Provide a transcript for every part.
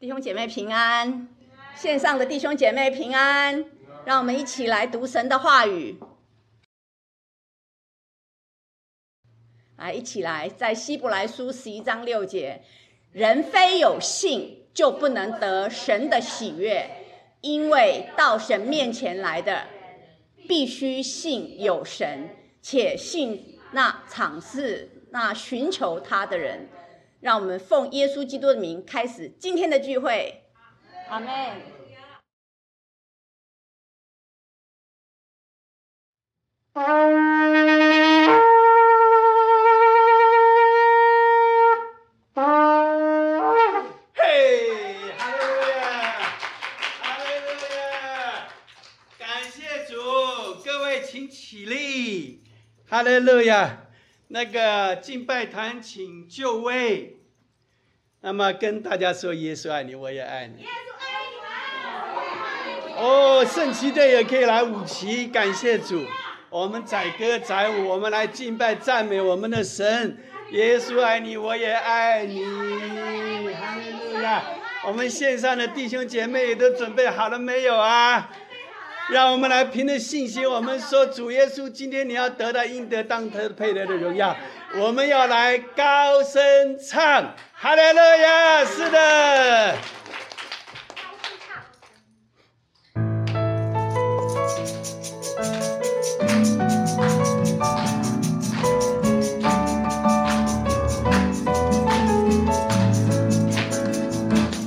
弟兄姐妹平安，线上的弟兄姐妹平安，让我们一起来读神的话语。来，一起来，在希伯来书十一章六节，人非有信就不能得神的喜悦，因为到神面前来的，必须信有神，且信那场是那寻求他的人。让我们奉耶稣基督的名开始今天的聚会，阿门。嘿，哈利路亚，哈利路亚，感谢主，各位请起立，哈利路亚。那个敬拜团请就位，那么跟大家说，耶稣爱你，我也爱你。耶稣爱你，哦，圣旗队也可以来舞旗，感谢主。我们载歌载舞，我们来敬拜赞美我们的神。耶稣爱你，我也爱你。哈利路亚！我们线上的弟兄姐妹都准备好了没有啊？让我们来凭着信心，我们说主耶稣，今天你要得到应得当得配得的荣耀。我们要来高声唱，哈利路亚！是的。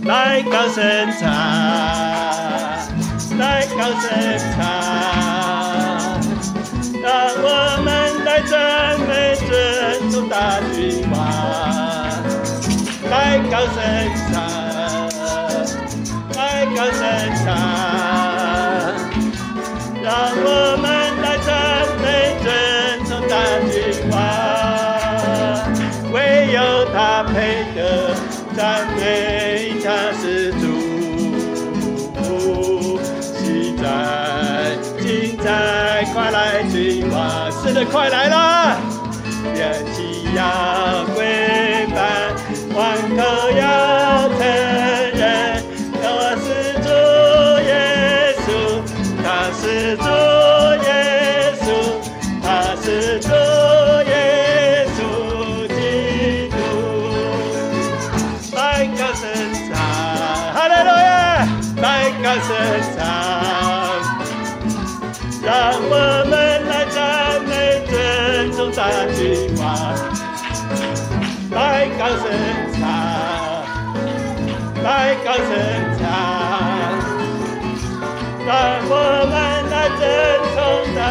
来高声唱。来高声唱，来高声唱，来高声唱，让我们来赞美尊崇大君王。唯有他配得赞美，他是主。快来君王，是的，快来啦！元气要是主耶稣，他是主耶稣基督。来高声唱，哈利路亚！来高声唱。让我们来赞美尊崇大君王，来高声唱，来高声们来尊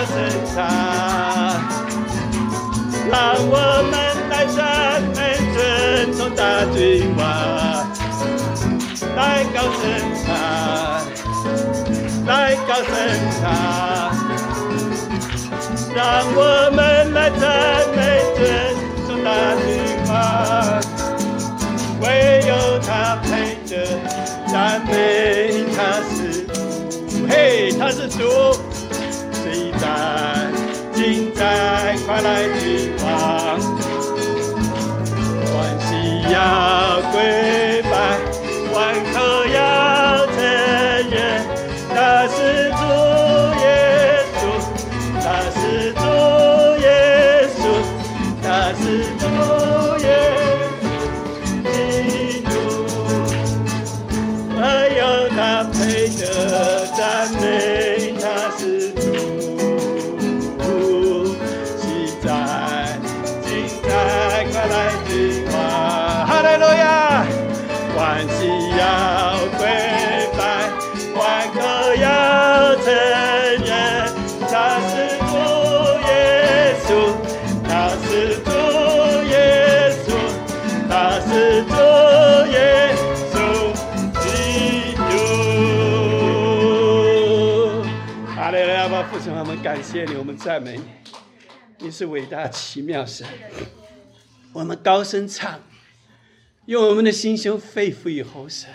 来高声唱，让我们来赞美尊崇大君王。来高声唱，来高声唱，让我们来赞美尊崇大君王，唯有他配得赞美，他是主，嘿，他是主，来君王，欢喜要跪拜。万口要承认，他是主耶稣，他是主耶稣，他是主耶稣基督，唯有他配得赞美，他是父神，我们感谢你，我们赞美你，你是伟大奇妙神。我们高声唱，用我们的心胸肺腑与喉舌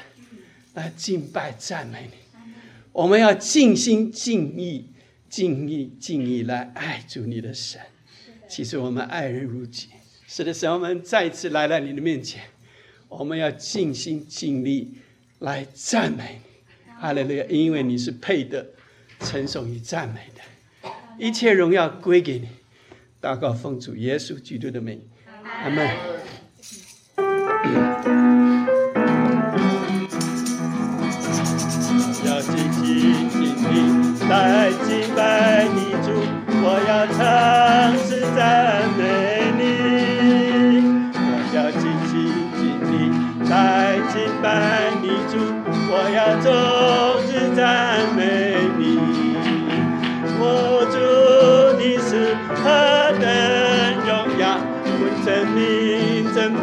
来敬拜赞美你。我们要尽心尽意、尽意尽意来爱主你的神。其实我们爱人如己。是的，神，我们再次来到你的面前，我们要尽心尽力来赞美你。哈利路亚！因为你是配的，称颂与赞美的，一切荣耀归给你。祷告奉主耶稣基督的名，阿门。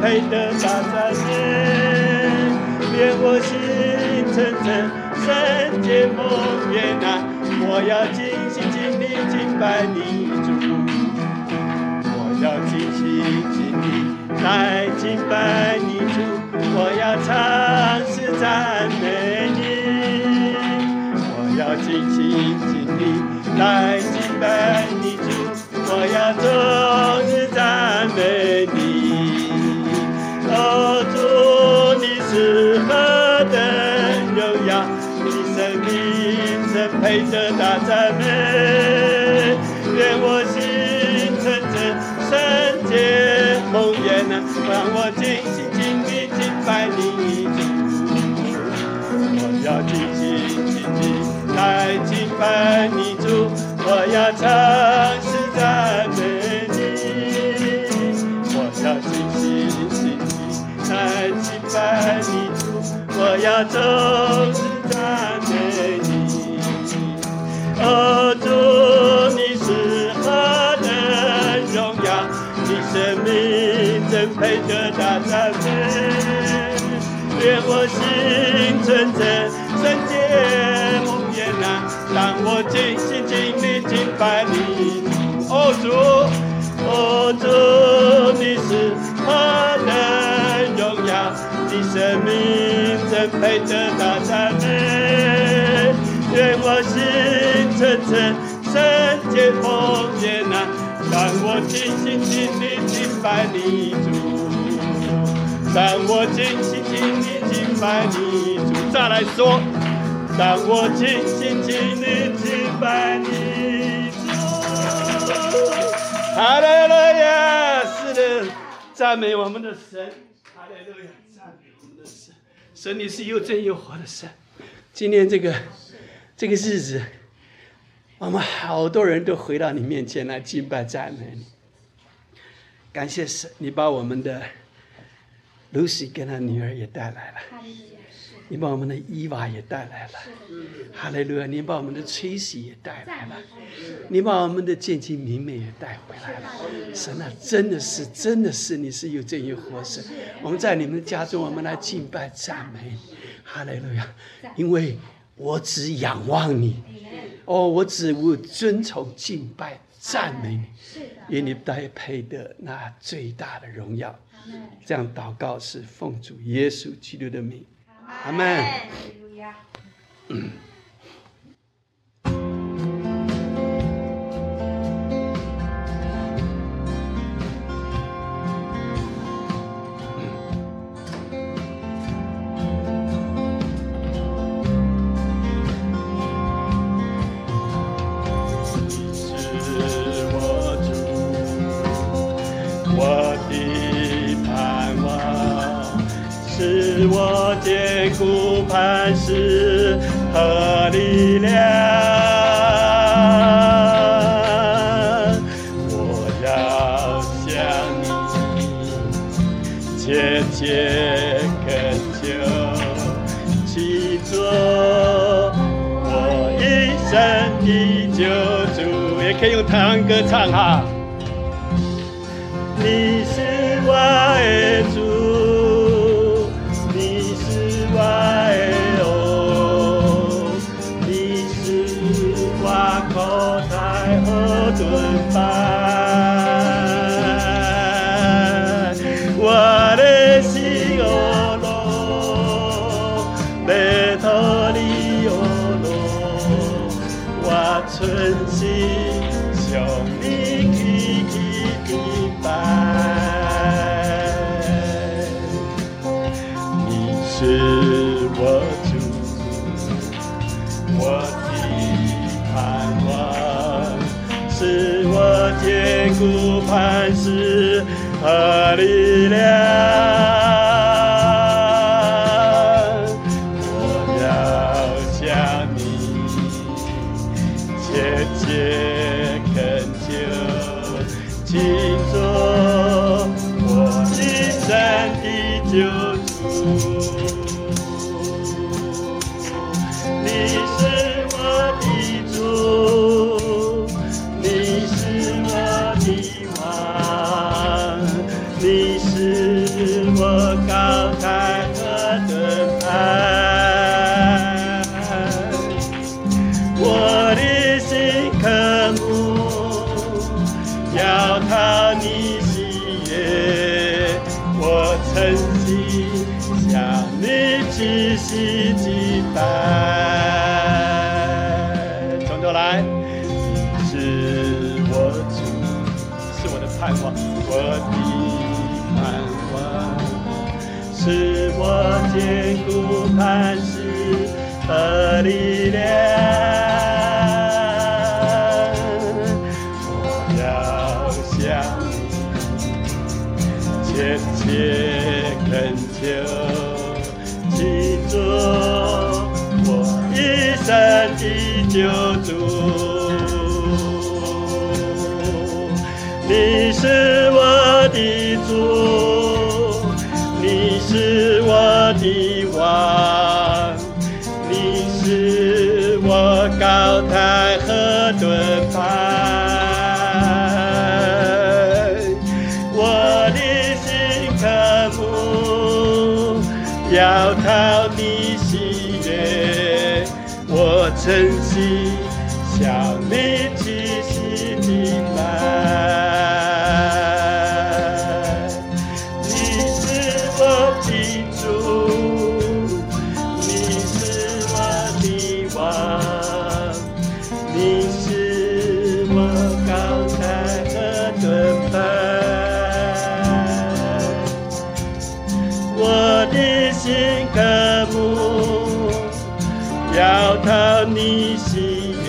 配得大赞美，愿我心诚诚。圣洁梦魇啊！我要尽心尽力敬拜你主，我要尽心尽力来敬拜你主，我要唱诗赞美你，我要尽心尽力来让我尽心尽力敬拜你主。我要尽心尽力来敬拜你主，我要诚实赞美你。我要尽心尽力来敬拜你主，我要命真配得大赞美。愿我心诚诚，圣洁梦魇啊，让我尽心尽力敬拜你主。让我尽心尽力敬拜你主，再来说，让我尽心尽力敬拜你主。哈利路亚，是的，赞美我们的神。哈利路亚，赞美我们的神。神你是又真又活的神。今天这个这个日子，我们好多人都回到你面前来敬拜赞美你。感谢神，你把我们的。Lucy 跟她女儿也带来了，你把我们的伊娃也带来了，哈利路亚！你把我们的崔喜也带来了，你把我们的建清明媚也带回来了。神啊，真的是，真的是，你是有真有活神。我们在你们的家中，我们来敬拜赞美，哈利路亚！因为我只仰望你，哦，我只无遵从敬拜赞美你，因为你带配的那最大的荣耀。这样祷告是奉主耶稣基督的名，阿门。磐石和力量，我要向你切切恳求，祈求我一生的救主，也可以用台湾歌唱哈。你是我的真心相切切恳求，拜。从头来，你是我主，是我的盼望，我的盼望。是我坚固磐石救主。你是我的主，你是我的王，你是我高台和盾牌。我的心渴慕，要靠你，珍惜要讨你喜悦，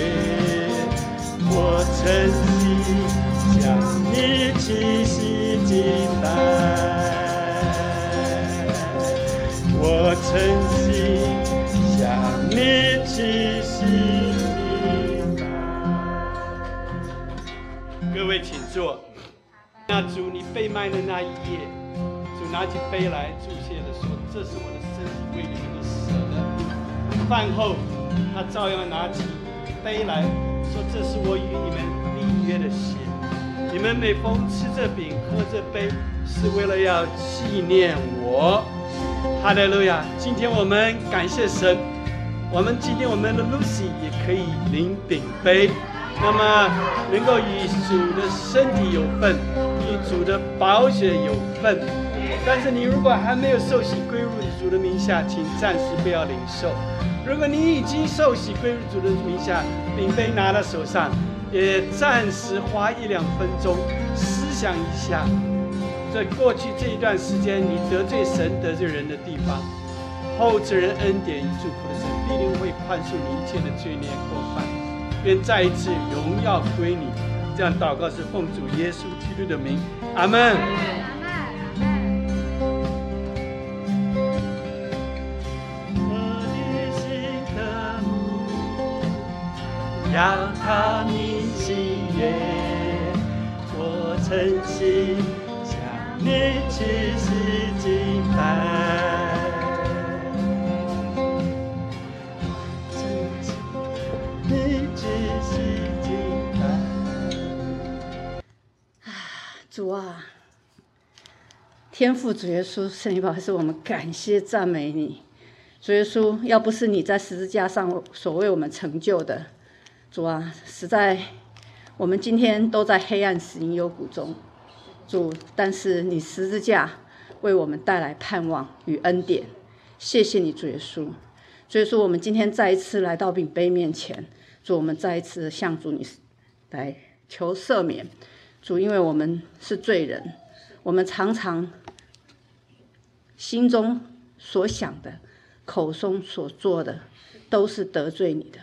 我诚心向你齐心敬拜。我诚心向你齐心敬拜。各位请坐。那主，你被卖的那一夜，主拿起杯来注谢的说：“这是我的身体，为你们。”饭后，他照样拿起杯来说：“这是我与你们立约的血。你们每逢吃这饼、喝这杯，是为了要纪念我。”哈利路亚！今天我们感谢神，我们今天我们的 Lucy 也可以领饼杯，那么能够与主的身体有份，与主的宝血有份。但是你如果还没有受洗归入主的名下，请暂时不要领受。如果你已经受洗归入主的名下，饼杯拿到手上，也暂时花一两分钟思想一下，在过去这一段时间你得罪神、得罪人的地方，后赐人恩典与祝福的神必定会宽恕你一切的罪孽过犯。愿再一次荣耀归你。这样祷告是奉主耶稣基督的名，阿门。要讨你喜悦，我诚心向你齐心敬拜。诚心你齐心敬拜。主啊，天父主耶稣，圣灵宝是我们感谢赞美你。主耶稣，要不是你在十字架上所为我们成就的，主啊，实在我们今天都在黑暗死荫幽谷中，主，但是你十字架为我们带来盼望与恩典。谢谢你，主耶稣。所以说，我们今天再一次来到饼杯面前，主，我们再一次向主你来求赦免。主，因为我们是罪人，我们常常心中所想的、口中所做的，都是得罪你的。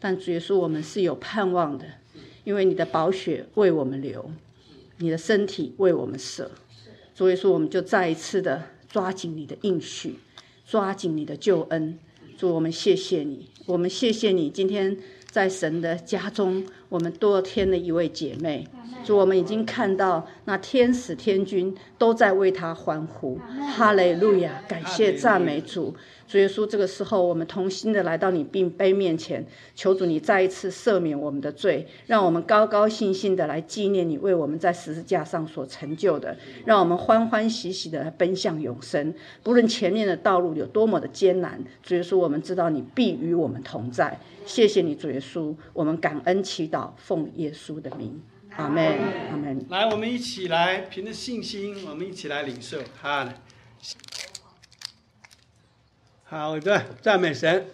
但主耶稣，我们是有盼望的，因为你的宝血为我们流，你的身体为我们舍。所以说，我们就再一次的抓紧你的应许，抓紧你的救恩。祝，我们谢谢你，我们谢谢你，今天在神的家中，我们多添了一位姐妹。主，我们已经看到那天使天君都在为他欢呼，哈雷路亚！感谢赞美主。主耶稣，这个时候我们同心的来到你并杯面前，求主你再一次赦免我们的罪，让我们高高兴兴的来纪念你为我们在十字架上所成就的，让我们欢欢喜喜的来奔向永生。不论前面的道路有多么的艰难，主耶稣，我们知道你必与我们同在。谢谢你，主耶稣，我们感恩祈祷，奉耶稣的名，阿门，阿门。来，我们一起来凭着信心，我们一起来领受哈。好的，赞美神。